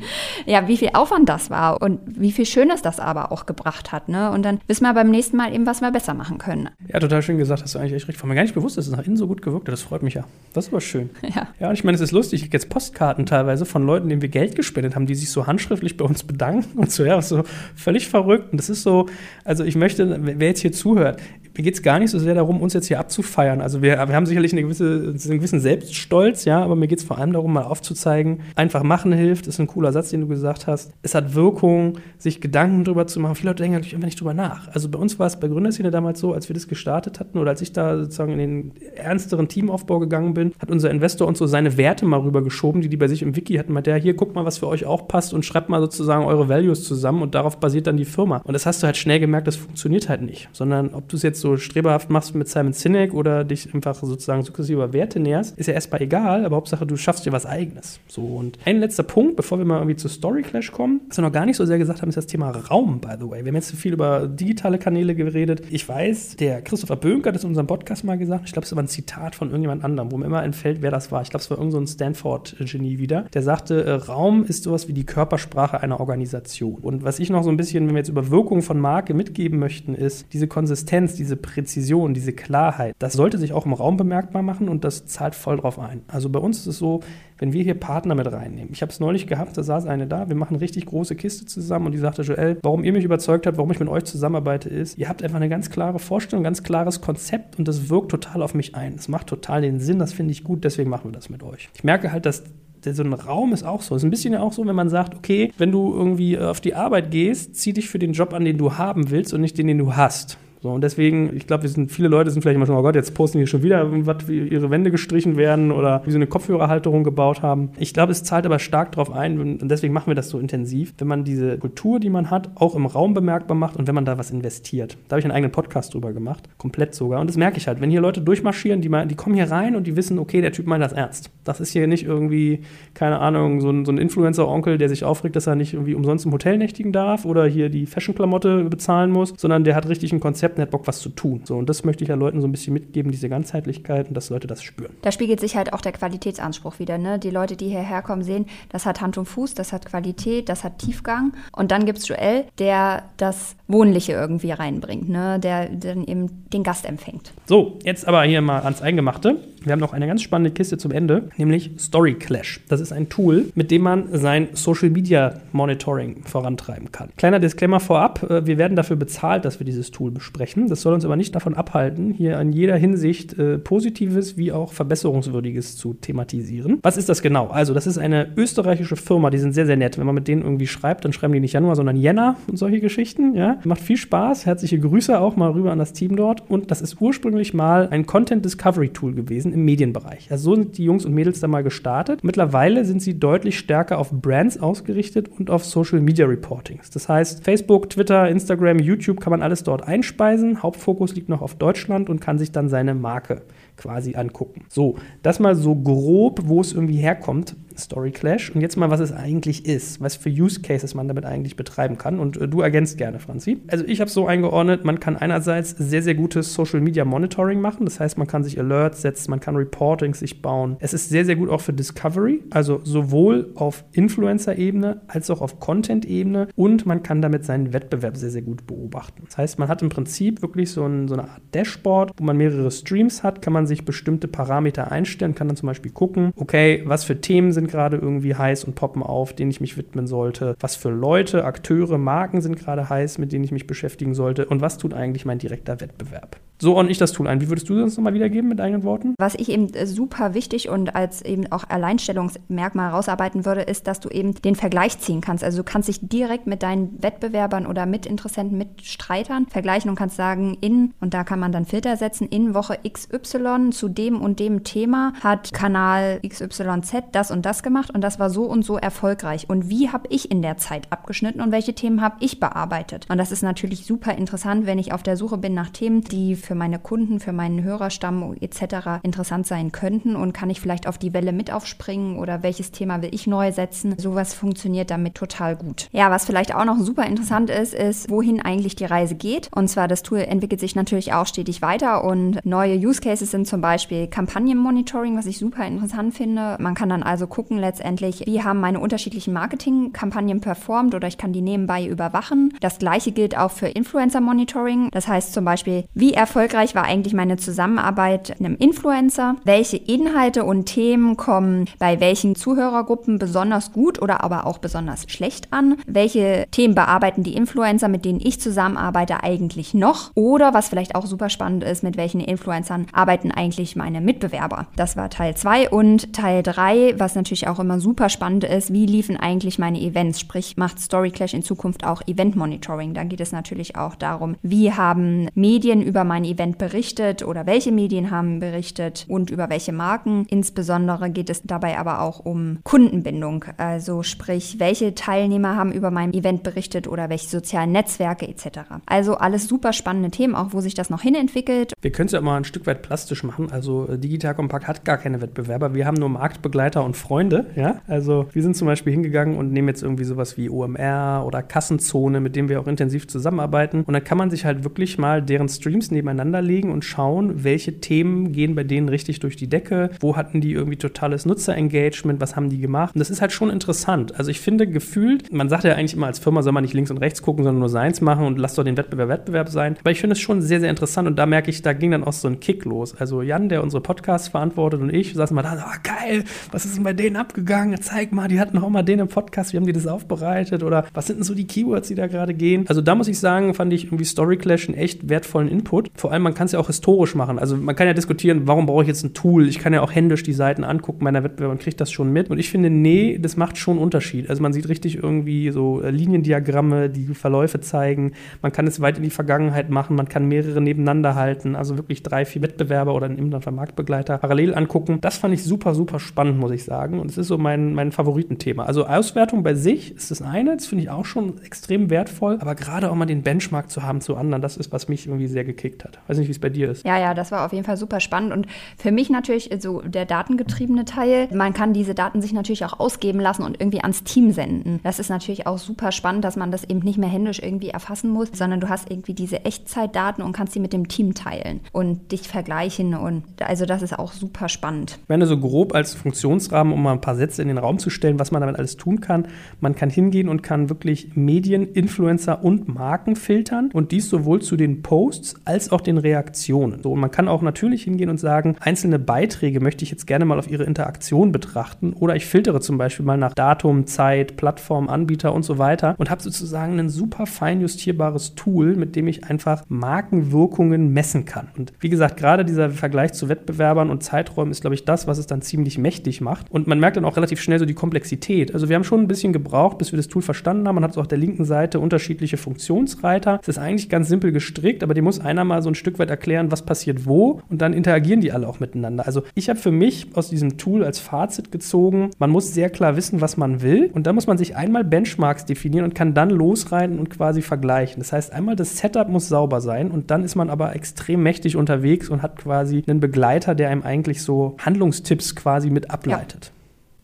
ja, wie viel Aufwand das war und wie viel Schönes das aber auch gebracht hat. Ne? Und dann wissen wir beim nächsten Mal eben, was wir besser machen können. Ja, total schön gesagt, hast du eigentlich echt recht. War mir gar nicht bewusst, dass es nach innen so gut gewirkt hat. Das freut mich ja. Das ist aber schön. Ja. Ja, und ich meine, es ist lustig. Ich kriege jetzt Postkarten teilweise von Leuten, denen wir Geld gespendet haben, die sich so handschriftlich bei uns bedanken und so, ja, so völlig verrückt. Und das ist so, also ich möchte, wer jetzt hier zuhört, mir geht es gar nicht so sehr darum, uns jetzt hier abzufeiern. Also wir, wir haben sicherlich eine gewisse, einen gewissen Selbststolz, ja, aber mir geht es vor allem darum, mal aufzuzeigen, einfach machen hilft, ist ein cooler Satz, den du gesagt hast. Es hat Wirkung, sich Gedanken drüber zu machen. Viele Leute denken natürlich einfach nicht drüber nach. Also bei uns war es bei Gründerszene damals so, als wir das gestartet hatten oder als ich da sozusagen in den ernsteren Teamaufbau gegangen bin, hat unser Investor uns so seine Werte mal rübergeschoben, die die bei sich im Wiki hatten. Meinte, ja, hier, guckt mal, was für euch auch passt und schreibt mal sozusagen eure Values zusammen und darauf basiert dann die Firma. Und das hast du halt schnell gemerkt, das funktioniert halt nicht. Sondern ob du es jetzt so so streberhaft machst mit Simon Sinek oder dich einfach sozusagen sukzessive Werte näherst, ist ja erstmal egal, aber Hauptsache du schaffst dir was eigenes. So und ein letzter Punkt, bevor wir mal irgendwie zu Story Clash kommen, was wir noch gar nicht so sehr gesagt haben, ist das Thema Raum, by the way. Wir haben jetzt viel über digitale Kanäle geredet. Ich weiß, der Christopher Böhnke hat es in unserem Podcast mal gesagt, ich glaube, es war ein Zitat von irgendjemand anderem, wo mir immer entfällt, wer das war. Ich glaube, es war irgend so ein Stanford-Genie wieder. Der sagte, äh, Raum ist sowas wie die Körpersprache einer Organisation. Und was ich noch so ein bisschen, wenn wir jetzt über Wirkung von Marke mitgeben möchten, ist diese Konsistenz, diese Präzision, diese Klarheit. Das sollte sich auch im Raum bemerkbar machen und das zahlt voll drauf ein. Also bei uns ist es so, wenn wir hier Partner mit reinnehmen. Ich habe es neulich gehabt, da saß eine da, wir machen richtig große Kiste zusammen und die sagte, Joel, warum ihr mich überzeugt habt, warum ich mit euch zusammenarbeite, ist, ihr habt einfach eine ganz klare Vorstellung, ganz klares Konzept und das wirkt total auf mich ein. Es macht total den Sinn, das finde ich gut, deswegen machen wir das mit euch. Ich merke halt, dass so ein Raum ist auch so. Es ist ein bisschen ja auch so, wenn man sagt, okay, wenn du irgendwie äh, auf die Arbeit gehst, zieh dich für den Job an, den du haben willst und nicht den, den du hast. So, und deswegen, ich glaube, viele Leute sind vielleicht immer so, oh Gott, jetzt posten die schon wieder, was, wie ihre Wände gestrichen werden oder wie sie eine Kopfhörerhalterung gebaut haben. Ich glaube, es zahlt aber stark darauf ein und deswegen machen wir das so intensiv, wenn man diese Kultur, die man hat, auch im Raum bemerkbar macht und wenn man da was investiert. Da habe ich einen eigenen Podcast drüber gemacht, komplett sogar. Und das merke ich halt, wenn hier Leute durchmarschieren, die, die kommen hier rein und die wissen, okay, der Typ meint das ernst. Das ist hier nicht irgendwie, keine Ahnung, so ein, so ein Influencer-Onkel, der sich aufregt, dass er nicht irgendwie umsonst im Hotel nächtigen darf oder hier die Fashion-Klamotte bezahlen muss, sondern der hat richtig ein Konzept und hat Bock, was zu tun. So, und das möchte ich ja Leuten so ein bisschen mitgeben, diese Ganzheitlichkeit und dass Leute das spüren. Da spiegelt sich halt auch der Qualitätsanspruch wieder. Ne? Die Leute, die hierher kommen, sehen, das hat Hand und Fuß, das hat Qualität, das hat Tiefgang. Und dann gibt es Joel, der das Wohnliche irgendwie reinbringt, ne? der dann eben den Gast empfängt. So, jetzt aber hier mal ans Eingemachte. Wir haben noch eine ganz spannende Kiste zum Ende, nämlich Story Clash. Das ist ein Tool, mit dem man sein Social Media Monitoring vorantreiben kann. Kleiner Disclaimer vorab: äh, Wir werden dafür bezahlt, dass wir dieses Tool besprechen. Das soll uns aber nicht davon abhalten, hier in jeder Hinsicht äh, Positives wie auch Verbesserungswürdiges zu thematisieren. Was ist das genau? Also, das ist eine österreichische Firma, die sind sehr, sehr nett. Wenn man mit denen irgendwie schreibt, dann schreiben die nicht Januar, sondern Jänner und solche Geschichten. Ja? Macht viel Spaß. Herzliche Grüße auch mal rüber an das Team dort. Und das ist ursprünglich mal ein Content Discovery Tool gewesen im Medienbereich. Also so sind die Jungs und Mädels da mal gestartet. Mittlerweile sind sie deutlich stärker auf Brands ausgerichtet und auf Social Media Reportings. Das heißt, Facebook, Twitter, Instagram, YouTube kann man alles dort einspeisen. Hauptfokus liegt noch auf Deutschland und kann sich dann seine Marke quasi angucken. So, das mal so grob, wo es irgendwie herkommt. Story Clash. Und jetzt mal, was es eigentlich ist, was für Use Cases man damit eigentlich betreiben kann. Und äh, du ergänzt gerne, Franzi. Also ich habe so eingeordnet, man kann einerseits sehr, sehr gutes Social Media Monitoring machen. Das heißt, man kann sich Alerts setzen, man kann Reportings sich bauen. Es ist sehr, sehr gut auch für Discovery, also sowohl auf Influencer-Ebene als auch auf Content-Ebene. Und man kann damit seinen Wettbewerb sehr, sehr gut beobachten. Das heißt, man hat im Prinzip wirklich so, ein, so eine Art Dashboard, wo man mehrere Streams hat, kann man sich bestimmte Parameter einstellen, kann dann zum Beispiel gucken, okay, was für Themen sind gerade irgendwie heiß und poppen auf, denen ich mich widmen sollte? Was für Leute, Akteure, Marken sind gerade heiß, mit denen ich mich beschäftigen sollte? Und was tut eigentlich mein direkter Wettbewerb? So ordne ich das Tool ein. Wie würdest du das nochmal wiedergeben mit eigenen Worten? Was ich eben äh, super wichtig und als eben auch Alleinstellungsmerkmal rausarbeiten würde, ist, dass du eben den Vergleich ziehen kannst. Also du kannst dich direkt mit deinen Wettbewerbern oder Mitinteressenten, Mitstreitern vergleichen und kannst sagen, in, und da kann man dann Filter setzen, in Woche XY zu dem und dem Thema hat Kanal XYZ das und das gemacht und das war so und so erfolgreich. Und wie habe ich in der Zeit abgeschnitten und welche Themen habe ich bearbeitet? Und das ist natürlich super interessant, wenn ich auf der Suche bin nach Themen, die für meine Kunden, für meinen Hörerstamm etc. interessant sein könnten und kann ich vielleicht auf die Welle mit aufspringen oder welches Thema will ich neu setzen. Sowas funktioniert damit total gut. Ja, was vielleicht auch noch super interessant ist, ist, wohin eigentlich die Reise geht. Und zwar das Tool entwickelt sich natürlich auch stetig weiter und neue Use Cases sind zum Beispiel Kampagnenmonitoring, was ich super interessant finde. Man kann dann also gucken letztendlich, wie haben meine unterschiedlichen Marketingkampagnen performt oder ich kann die nebenbei überwachen. Das gleiche gilt auch für Influencer Monitoring. Das heißt zum Beispiel, wie erfolgreich erfolgreich war eigentlich meine Zusammenarbeit mit einem Influencer? Welche Inhalte und Themen kommen bei welchen Zuhörergruppen besonders gut oder aber auch besonders schlecht an? Welche Themen bearbeiten die Influencer, mit denen ich zusammenarbeite, eigentlich noch? Oder was vielleicht auch super spannend ist, mit welchen Influencern arbeiten eigentlich meine Mitbewerber? Das war Teil 2 und Teil 3, was natürlich auch immer super spannend ist, wie liefen eigentlich meine Events? Sprich, macht Story Clash in Zukunft auch Event Monitoring? Da geht es natürlich auch darum, wie haben Medien über meine Event berichtet oder welche Medien haben berichtet und über welche Marken. Insbesondere geht es dabei aber auch um Kundenbindung, also sprich, welche Teilnehmer haben über mein Event berichtet oder welche sozialen Netzwerke etc. Also alles super spannende Themen, auch wo sich das noch hinentwickelt. Wir können es ja mal ein Stück weit plastisch machen. Also äh, Digital Compact hat gar keine Wettbewerber. Wir haben nur Marktbegleiter und Freunde. Ja? Also wir sind zum Beispiel hingegangen und nehmen jetzt irgendwie sowas wie OMR oder Kassenzone, mit dem wir auch intensiv zusammenarbeiten. Und dann kann man sich halt wirklich mal deren Streams nebeneinander legen und schauen, welche Themen gehen bei denen richtig durch die Decke, wo hatten die irgendwie totales Nutzerengagement, was haben die gemacht. Und das ist halt schon interessant. Also ich finde gefühlt, man sagt ja eigentlich immer als Firma soll man nicht links und rechts gucken, sondern nur seins machen und lass doch den Wettbewerb Wettbewerb sein. Aber ich finde es schon sehr, sehr interessant und da merke ich, da ging dann auch so ein Kick los. Also Jan, der unsere Podcasts verantwortet und ich saßen mal da, oh, geil, was ist denn bei denen abgegangen? Zeig mal, die hatten auch mal den im Podcast, wie haben die das aufbereitet oder was sind denn so die Keywords, die da gerade gehen? Also da muss ich sagen, fand ich irgendwie Story Clash einen echt wertvollen Input. Vor allem, man kann es ja auch historisch machen. Also man kann ja diskutieren, warum brauche ich jetzt ein Tool? Ich kann ja auch händisch die Seiten angucken meiner Wettbewerber und kriege das schon mit. Und ich finde, nee, das macht schon Unterschied. Also man sieht richtig irgendwie so äh, Liniendiagramme, die Verläufe zeigen. Man kann es weit in die Vergangenheit machen. Man kann mehrere nebeneinander halten. Also wirklich drei, vier Wettbewerber oder einen Marktbegleiter parallel angucken. Das fand ich super, super spannend, muss ich sagen. Und es ist so mein, mein Favoritenthema. Also Auswertung bei sich ist das eine. Das finde ich auch schon extrem wertvoll. Aber gerade auch mal den Benchmark zu haben zu anderen, das ist, was mich irgendwie sehr gekickt hat. Weiß nicht, wie es bei dir ist. Ja, ja, das war auf jeden Fall super spannend. Und für mich natürlich so der datengetriebene Teil. Man kann diese Daten sich natürlich auch ausgeben lassen und irgendwie ans Team senden. Das ist natürlich auch super spannend, dass man das eben nicht mehr händisch irgendwie erfassen muss, sondern du hast irgendwie diese Echtzeitdaten und kannst sie mit dem Team teilen und dich vergleichen. Und also das ist auch super spannend. Wenn du so grob als Funktionsrahmen, um mal ein paar Sätze in den Raum zu stellen, was man damit alles tun kann, man kann hingehen und kann wirklich Medien, Influencer und Marken filtern und dies sowohl zu den Posts als auch den Reaktionen. So, und man kann auch natürlich hingehen und sagen, einzelne Beiträge möchte ich jetzt gerne mal auf ihre Interaktion betrachten oder ich filtere zum Beispiel mal nach Datum, Zeit, Plattform, Anbieter und so weiter und habe sozusagen ein super fein justierbares Tool, mit dem ich einfach Markenwirkungen messen kann. Und wie gesagt, gerade dieser Vergleich zu Wettbewerbern und Zeiträumen ist, glaube ich, das, was es dann ziemlich mächtig macht. Und man merkt dann auch relativ schnell so die Komplexität. Also wir haben schon ein bisschen gebraucht, bis wir das Tool verstanden haben. Man hat so auf der linken Seite unterschiedliche Funktionsreiter. Es ist eigentlich ganz simpel gestrickt, aber die muss einer mal so ein Stück weit erklären, was passiert wo und dann interagieren die alle auch miteinander. Also ich habe für mich aus diesem Tool als Fazit gezogen, man muss sehr klar wissen, was man will und da muss man sich einmal Benchmarks definieren und kann dann losreiten und quasi vergleichen. Das heißt, einmal das Setup muss sauber sein und dann ist man aber extrem mächtig unterwegs und hat quasi einen Begleiter, der einem eigentlich so Handlungstipps quasi mit ableitet. Ja.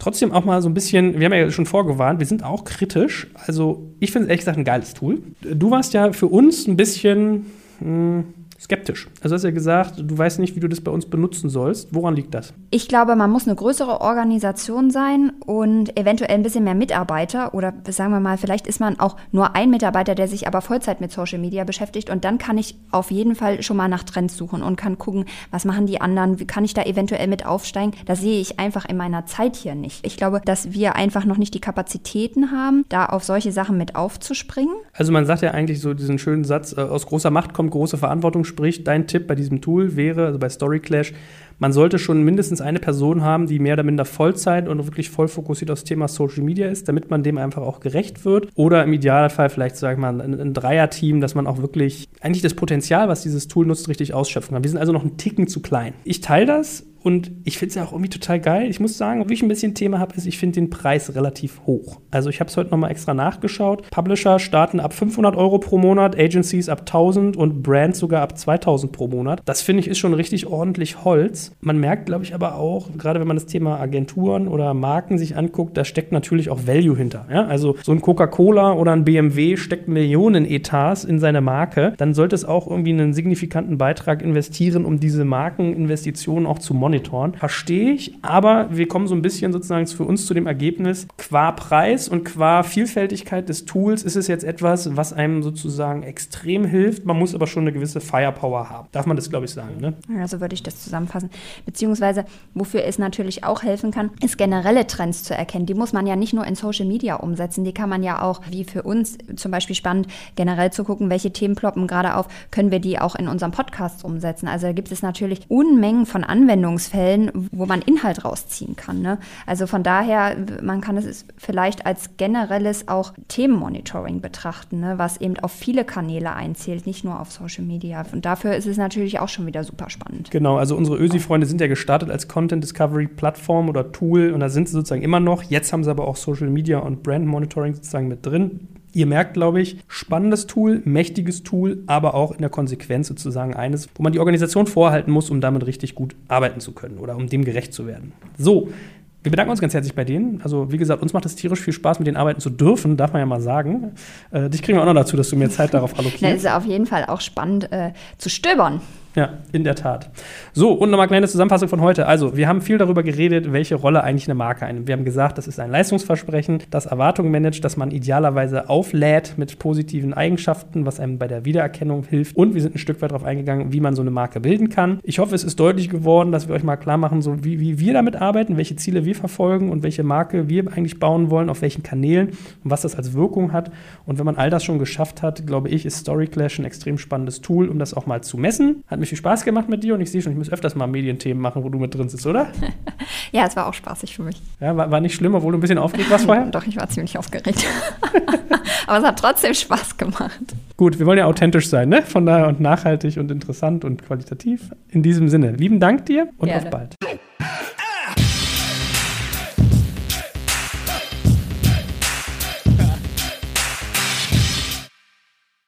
Trotzdem auch mal so ein bisschen, wir haben ja schon vorgewarnt, wir sind auch kritisch. Also ich finde es ehrlich gesagt ein geiles Tool. Du warst ja für uns ein bisschen, mh, hm, skeptisch. Also hast du ja gesagt, du weißt nicht, wie du das bei uns benutzen sollst. Woran liegt das? Ich glaube, man muss eine größere Organisation sein und eventuell ein bisschen mehr Mitarbeiter oder sagen wir mal, vielleicht ist man auch nur ein Mitarbeiter, der sich aber Vollzeit mit Social Media beschäftigt und dann kann ich auf jeden Fall schon mal nach Trends suchen und kann gucken, was machen die anderen, wie kann ich da eventuell mit aufsteigen. Das sehe ich einfach in meiner Zeit hier nicht. Ich glaube, dass wir einfach noch nicht die Kapazitäten haben, da auf solche Sachen mit aufzuspringen. Also man sagt ja eigentlich so diesen schönen Satz, äh, aus großer Macht kommt große Verantwortung Sprich, dein Tipp bei diesem Tool wäre, also bei Story Clash, man sollte schon mindestens eine Person haben, die mehr oder minder Vollzeit und wirklich voll fokussiert aufs Thema Social Media ist, damit man dem einfach auch gerecht wird. Oder im Idealfall vielleicht, sag ich mal, ein, ein Dreier-Team, dass man auch wirklich eigentlich das Potenzial, was dieses Tool nutzt, richtig ausschöpfen kann. Wir sind also noch einen Ticken zu klein. Ich teile das und ich finde es ja auch irgendwie total geil. Ich muss sagen, wo ich ein bisschen Thema habe, ist, ich finde den Preis relativ hoch. Also ich habe es heute nochmal extra nachgeschaut. Publisher starten ab 500 Euro pro Monat, Agencies ab 1000 und Brands sogar ab 2000 pro Monat. Das finde ich ist schon richtig ordentlich Holz. Man merkt, glaube ich, aber auch, gerade wenn man das Thema Agenturen oder Marken sich anguckt, da steckt natürlich auch Value hinter. Ja? Also so ein Coca-Cola oder ein BMW steckt Millionen Etats in seine Marke. Dann sollte es auch irgendwie einen signifikanten Beitrag investieren, um diese Markeninvestitionen auch zu monitoren monitoren. Verstehe ich, aber wir kommen so ein bisschen sozusagen für uns zu dem Ergebnis, qua Preis und qua Vielfältigkeit des Tools ist es jetzt etwas, was einem sozusagen extrem hilft. Man muss aber schon eine gewisse Firepower haben. Darf man das, glaube ich, sagen, ne? Ja, so würde ich das zusammenfassen. Beziehungsweise, wofür es natürlich auch helfen kann, ist generelle Trends zu erkennen. Die muss man ja nicht nur in Social Media umsetzen, die kann man ja auch, wie für uns zum Beispiel spannend, generell zu gucken, welche Themen ploppen gerade auf, können wir die auch in unserem Podcast umsetzen. Also da gibt es natürlich Unmengen von Anwendungs Anwendungsfällen, wo man Inhalt rausziehen kann. Ne? Also von daher, man kann es vielleicht als generelles auch Themenmonitoring betrachten, ne? was eben auf viele Kanäle einzählt, nicht nur auf Social Media. Und dafür ist es natürlich auch schon wieder super spannend. Genau, also unsere ÖSI-Freunde sind ja gestartet als Content Discovery Plattform oder Tool und da sind sie sozusagen immer noch. Jetzt haben sie aber auch Social Media und Brand Monitoring sozusagen mit drin. Ihr merkt, glaube ich, spannendes Tool, mächtiges Tool, aber auch in der Konsequenz sozusagen eines, wo man die Organisation vorhalten muss, um damit richtig gut arbeiten zu können oder um dem gerecht zu werden. So, wir bedanken uns ganz herzlich bei denen. Also, wie gesagt, uns macht es tierisch viel Spaß, mit denen arbeiten zu dürfen, darf man ja mal sagen. Äh, dich kriegen wir auch noch dazu, dass du mir Zeit darauf allokierst. Es ist auf jeden Fall auch spannend äh, zu stöbern. Ja, in der Tat. So, und nochmal kleine Zusammenfassung von heute. Also, wir haben viel darüber geredet, welche Rolle eigentlich eine Marke einnimmt. Wir haben gesagt, das ist ein Leistungsversprechen, das Erwartungen managt, dass man idealerweise auflädt mit positiven Eigenschaften, was einem bei der Wiedererkennung hilft. Und wir sind ein Stück weit darauf eingegangen, wie man so eine Marke bilden kann. Ich hoffe, es ist deutlich geworden, dass wir euch mal klar machen, so wie, wie wir damit arbeiten, welche Ziele wir verfolgen und welche Marke wir eigentlich bauen wollen, auf welchen Kanälen und was das als Wirkung hat. Und wenn man all das schon geschafft hat, glaube ich, ist Story Clash ein extrem spannendes Tool, um das auch mal zu messen. Hat mir viel Spaß gemacht mit dir und ich sehe schon, ich muss öfters mal Medienthemen machen, wo du mit drin sitzt, oder? ja, es war auch spaßig für mich. Ja, war, war nicht schlimm, obwohl du ein bisschen aufgeregt warst vorher? Doch, ich war ziemlich aufgeregt. Aber es hat trotzdem Spaß gemacht. Gut, wir wollen ja authentisch sein, ne? Von daher und nachhaltig und interessant und qualitativ. In diesem Sinne, lieben Dank dir und Gerne. auf bald.